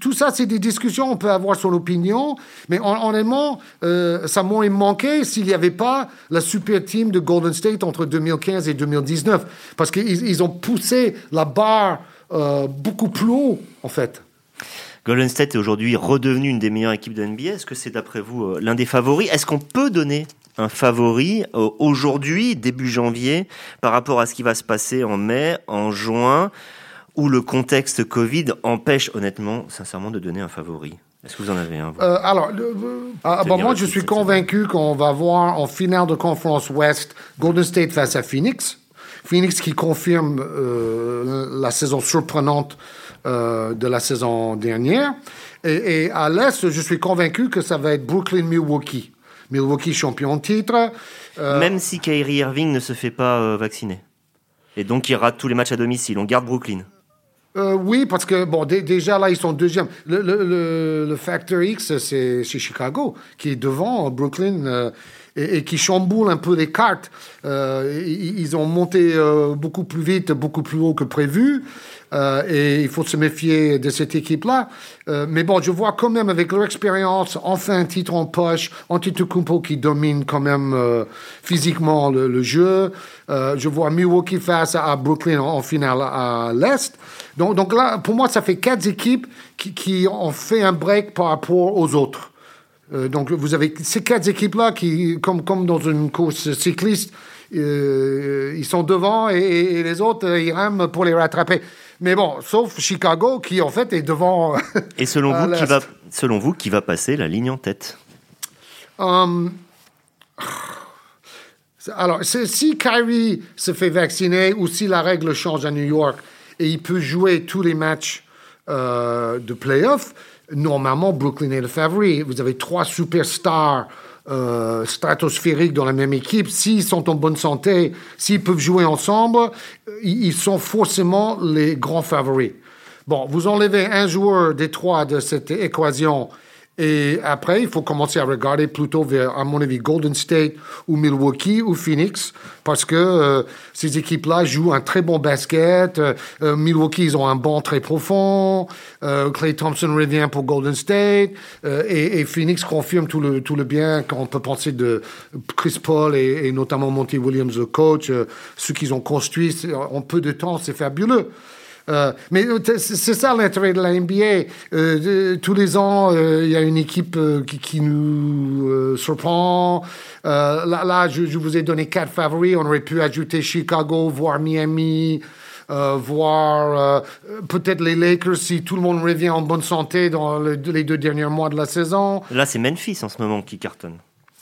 tout ça, c'est des discussions, on peut avoir son opinion, mais honnêtement, euh, ça m'aurait manqué s'il n'y avait pas la super team de Golden State entre 2015 et 2019, parce qu'ils ont poussé la barre euh, beaucoup plus haut, en fait.
Golden State est aujourd'hui redevenu une des meilleures équipes de NBA. Est-ce que c'est d'après vous euh, l'un des favoris? Est-ce qu'on peut donner un favori aujourd'hui, début janvier, par rapport à ce qui va se passer en mai, en juin où le contexte Covid empêche honnêtement, sincèrement, de donner un favori Est-ce que vous en avez un
euh, Alors, ah, moi, je suis convaincu qu'on va voir en finale de conférence Ouest Golden State face à Phoenix. Phoenix qui confirme euh, la saison surprenante euh, de la saison dernière. Et, à l'Est, je suis convaincu que ça va être Brooklyn-Milwaukee. Milwaukee champion de titre.
Même si Kyrie Irving ne se fait pas vacciner. Et donc il rate tous les matchs à domicile. On garde Brooklyn.
Euh, oui, parce que, bon, déjà là, ils sont deuxième. Le, le, le, Factor X, c'est Chicago, qui est devant Brooklyn euh, et, qui chamboule un peu les cartes. Euh, ils, ont monté beaucoup plus vite, beaucoup plus haut que prévu. Euh, et il faut se méfier de cette équipe-là. Euh, mais bon, je vois quand même avec leur expérience, enfin un titre en poche, Antetokounmpo qui domine quand même euh, physiquement le, jeu. je vois Milwaukee face à, Brooklyn en, finale à l'Est. Donc, là, pour moi, ça fait quatre équipes qui, ont fait un break par rapport aux autres. donc vous avez ces quatre équipes-là qui, comme, comme dans une course cycliste, ils sont devant et, et, les autres, ils rament pour les rattraper. Mais bon, sauf Chicago qui en fait est devant.
Et selon vous, qui va, selon vous, qui va passer la ligne en tête?
Um, Alors, si Kyrie se fait vacciner ou si la règle change à New York et il peut jouer tous les matchs euh, de playoff, normalement Brooklyn est le favori. Vous avez trois superstars euh, stratosphériques dans la même équipe, s'ils sont en bonne santé, s'ils peuvent jouer ensemble, euh, ils sont forcément les grands favoris. Bon, vous enlevez un joueur des trois de cette équation et après, il faut commencer à regarder plutôt vers, à mon avis, Golden State ou Milwaukee ou Phoenix, parce que euh, ces équipes-là jouent un très bon basket. Euh, euh, Milwaukee, ils ont un banc très profond. Clay Thompson revient pour Golden State. Et, et, Phoenix confirme tout le, tout le bien qu'on peut penser de Chris Paul et, et notamment Monty Williams, le coach. ce qu'ils ont construit en peu de temps, c'est fabuleux. Euh, mais euh, c'est ça l'intérêt de la NBA. Euh, tous les ans, il y a une équipe qui, nous surprend. là, je, vous ai donné quatre favoris. On aurait pu ajouter Chicago, voire Miami. voir peut-être les Lakers si tout le monde revient en bonne santé dans les deux derniers mois de la saison.
Là, c'est Memphis en ce moment qui cartonne.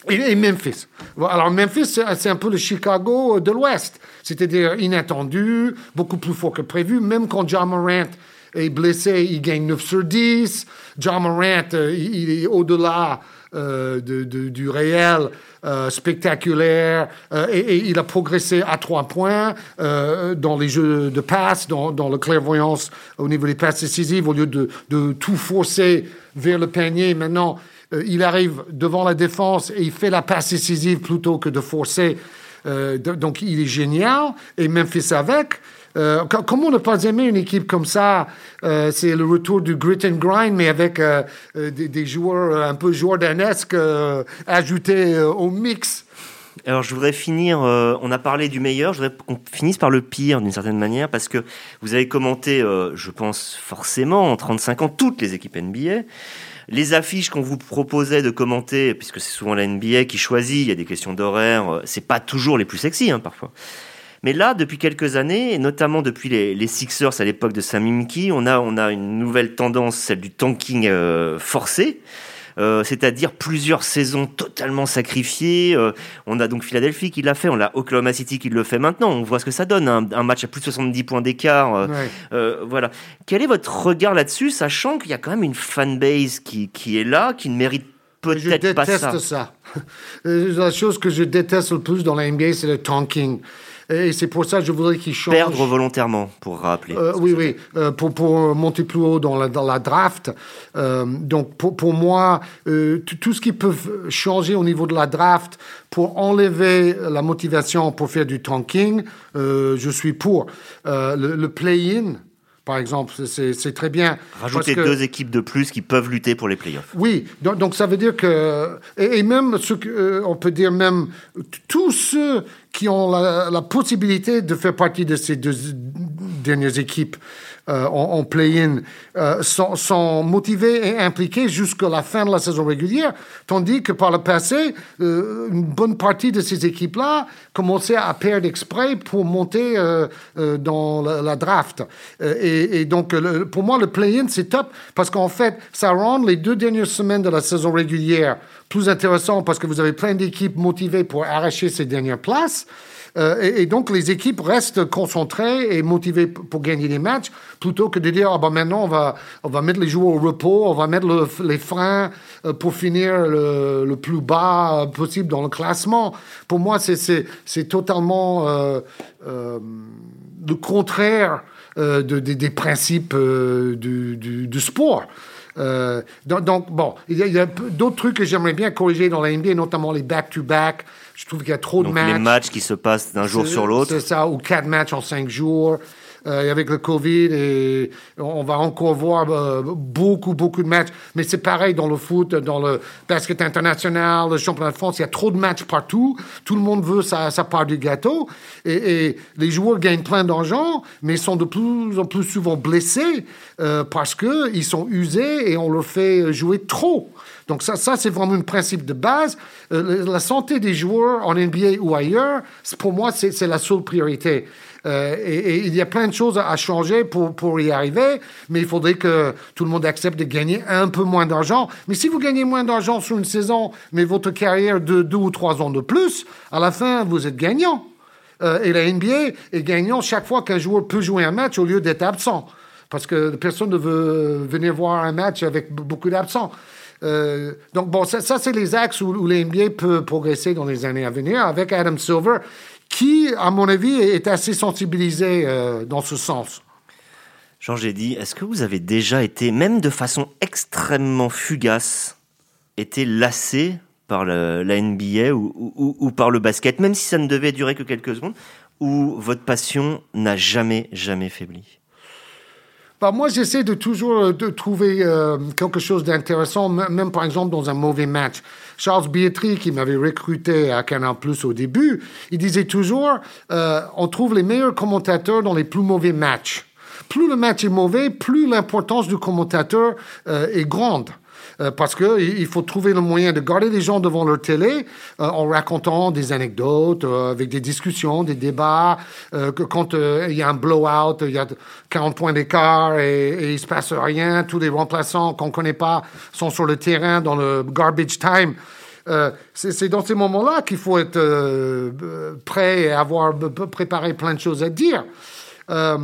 Et, Memphis. Alors Memphis, c'est un peu le Chicago de l'Ouest. C'est-à-dire inattendu, beaucoup plus fort que prévu. Même quand John Morant est blessé, il gagne 9 sur 10. John Morant, euh, il est au-delà euh, du réel, euh, spectaculaire, et, il a progressé à trois points dans les jeux de passe, dans, la clairvoyance au niveau des passes décisives, au lieu de, de tout forcer vers le panier. Maintenant, euh, il arrive devant la défense et il fait la passe décisive plutôt que de forcer. Euh, donc il est génial et Memphis avec. Euh, comment ne pas aimer une équipe comme ça? C'est le retour du grit and grind, mais avec des, joueurs un peu jordanesques ajoutés au mix.
Alors je voudrais finir, euh, on a parlé du meilleur, je voudrais qu'on finisse par le pire d'une certaine manière, parce que vous avez commenté, euh, je pense forcément, en 35 ans, toutes les équipes NBA. Les affiches qu'on vous proposait de commenter, puisque c'est souvent la NBA qui choisit, il y a des questions d'horaire, euh, c'est pas toujours les plus sexy hein, parfois. Mais là, depuis quelques années, et notamment depuis les, Sixers à l'époque de Sam Hinkie, on a, on a une nouvelle tendance, celle du tanking forcé. Euh, c'est-à-dire plusieurs saisons totalement sacrifiées. Euh, on a donc Philadelphie qui l'a fait, on a Oklahoma City qui le fait maintenant. On voit ce que ça donne, un, match à plus de 70 points d'écart. Euh, voilà. Quel est votre regard là-dessus, sachant qu'il y a quand même une fanbase qui, qui est là, qui ne mérite peut-être pas ça.
Je déteste ça. La chose que je déteste le plus dans la NBA, c'est le tanking. Et c'est pour ça que je voudrais qu'il change.
Perdre volontairement, pour rappeler.
Euh, oui, oui, euh, pour, pour monter plus haut dans la, dans la draft. Euh, donc, pour, pour moi, tout ce qui peut changer au niveau de la draft pour enlever la motivation pour faire du tanking, je suis pour. le, le play-in, par exemple. C'est très bien.
Rajouter deux équipes de plus qui peuvent lutter pour les playoffs.
Oui, donc, donc ça veut dire que... Et, même, ce que, on peut dire même, tous ceux qui ont la, possibilité de faire partie de ces deux dernières équipes euh, en, play-in euh, sont, motivés et impliqués jusqu'à la fin de la saison régulière, tandis que par le passé, euh, une bonne partie de ces équipes-là commençaient à perdre exprès pour monter dans la, draft. Et, et, donc, pour moi, le play-in, c'est top parce qu'en fait, ça rend les deux dernières semaines de la saison régulière plus intéressant parce que vous avez plein d'équipes motivées pour arracher ces dernières places. Euh, et, donc, les équipes restent concentrées et motivées pour gagner des matchs plutôt que de dire ah ben maintenant, on va, on va mettre les joueurs au repos, on va mettre les freins euh, pour finir le, plus bas possible dans le classement. Pour moi, c'est totalement euh, le contraire des principes du, du sport. Euh, donc, bon, il y a, d'autres trucs que j'aimerais bien corriger dans la NBA, notamment les back-to-back. Je trouve qu'il y a trop de matchs.
Les matchs qui se passent d'un jour sur l'autre.
C'est ça, ou quatre matchs en cinq jours. Euh, avec le Covid et on va encore voir euh, beaucoup, beaucoup de matchs. Mais c'est pareil dans le foot, dans le basket international, le championnat de France, il y a trop de matchs partout. Tout le monde veut sa, sa part du gâteau et, les joueurs gagnent plein d'argent, mais sont de plus en plus souvent blessés euh, parce qu'ils sont usés et on leur fait jouer trop. Donc ça c'est vraiment un principe de base. la santé des joueurs en NBA ou ailleurs, pour moi, c'est la seule priorité. Euh, et, il y a plein de choses à changer pour, pour y arriver, mais il faudrait que tout le monde accepte de gagner un peu moins d'argent. Mais si vous gagnez moins d'argent sur une saison, mais votre carrière de deux ou trois ans de plus, à la fin, vous êtes gagnant. Euh, et la NBA est gagnant chaque fois qu'un joueur peut jouer un match au lieu d'être absent. Parce que personne ne veut venir voir un match avec beaucoup d'absents. Euh, donc, bon, ça, c'est les axes où, où l'NBA peut progresser dans les années à venir. Avec Adam Silver, qui, à mon avis, est assez sensibilisé euh, dans ce sens.
Jean dit, est-ce que vous avez déjà été, même de façon extrêmement fugace, été lassé par la NBA ou, par le basket, même si ça ne devait durer que quelques secondes, ou votre passion n'a jamais, jamais faibli?
Bah, moi, j'essaie de toujours euh, de trouver euh, quelque chose d'intéressant, même par exemple dans un mauvais match. Charles Bietri, qui m'avait recruté à Canal Plus au début, il disait toujours euh, on trouve les meilleurs commentateurs dans les plus mauvais matchs. Plus le match est mauvais, plus l'importance du commentateur euh, est grande. Euh, parce qu'il faut trouver le moyen de garder les gens devant leur télé euh, en racontant des anecdotes, euh, avec des discussions, des débats. que quand il y a un blowout, il y a 40 points d'écart et, et il se passe rien, tous les remplaçants qu'on connaît pas sont sur le terrain dans le garbage time. c'est dans ces moments-là qu'il faut être prêt et avoir préparé plein de choses à dire. Euh,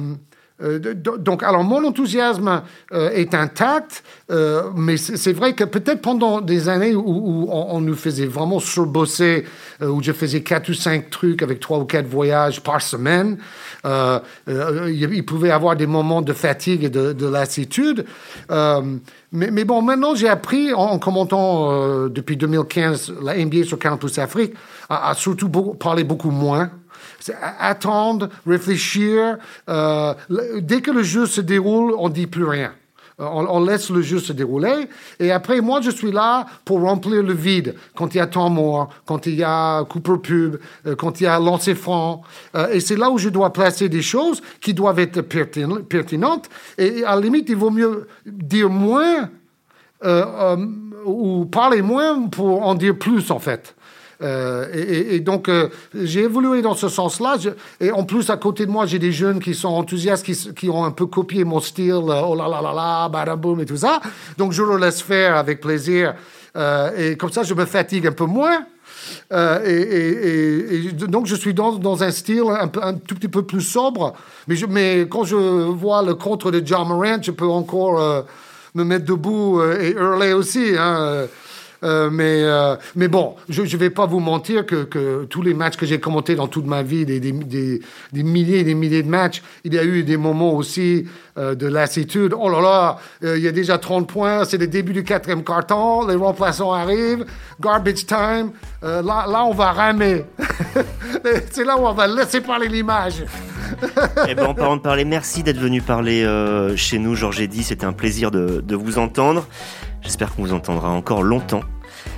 donc, alors mon enthousiasme euh, est intact, euh, mais c'est vrai que peut-être pendant des années où, on, nous faisait vraiment surbosser, où je faisais quatre ou cinq trucs avec trois ou quatre voyages par semaine, il pouvait y avoir des moments de fatigue et de, lassitude. Mais, bon, maintenant j'ai appris en, commentant depuis 2015 la NBA sur Campus Afrique à, surtout parler beaucoup moins attendre, réfléchir. Euh, dès que le jeu se déroule, on dit plus rien. on, laisse le jeu se dérouler. Et après, moi, je suis là pour remplir le vide. Quand il y a temps mort, quand il y a Cooper Pub, euh, quand il y a lancer franc. Euh, et c'est là où je dois placer des choses qui doivent être pertinentes. Et à la limite, il vaut mieux dire moins euh, ou parler moins pour en dire plus, en fait. Euh, et, donc, euh, j'ai évolué dans ce sens-là. Et en plus, à côté de moi, j'ai des jeunes qui sont enthousiastes, qui, ont un peu copié mon style, euh, oh là là là là, badaboum et tout ça. Donc, je le laisse faire avec plaisir. et comme ça, je me fatigue un peu moins. et, donc, je suis dans, un style un, tout petit peu plus sobre. Mais quand je vois le contre de John Morant, je peux encore me mettre debout et hurler aussi. Hein. Euh, mais, euh, mais bon, je ne vais pas vous mentir que, tous les matchs que j'ai commentés dans toute ma vie, des, des, des, milliers et des milliers de matchs, il y a eu des moments aussi euh, de lassitude. Oh là là, il y a déjà 30 points, c'est le début du quatrième carton, les remplaçants arrivent, garbage time, là, là on va ramer. c'est là où on va laisser parler l'image.
eh ben, en parlant de parler, merci d'être venu parler chez nous, Georges Eddy. C'était un plaisir de, de vous entendre. J'espère qu'on vous entendra encore longtemps.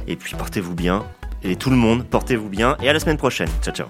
Et puis portez-vous bien. Et tout le monde, portez-vous bien. Et à la semaine prochaine. Ciao, ciao.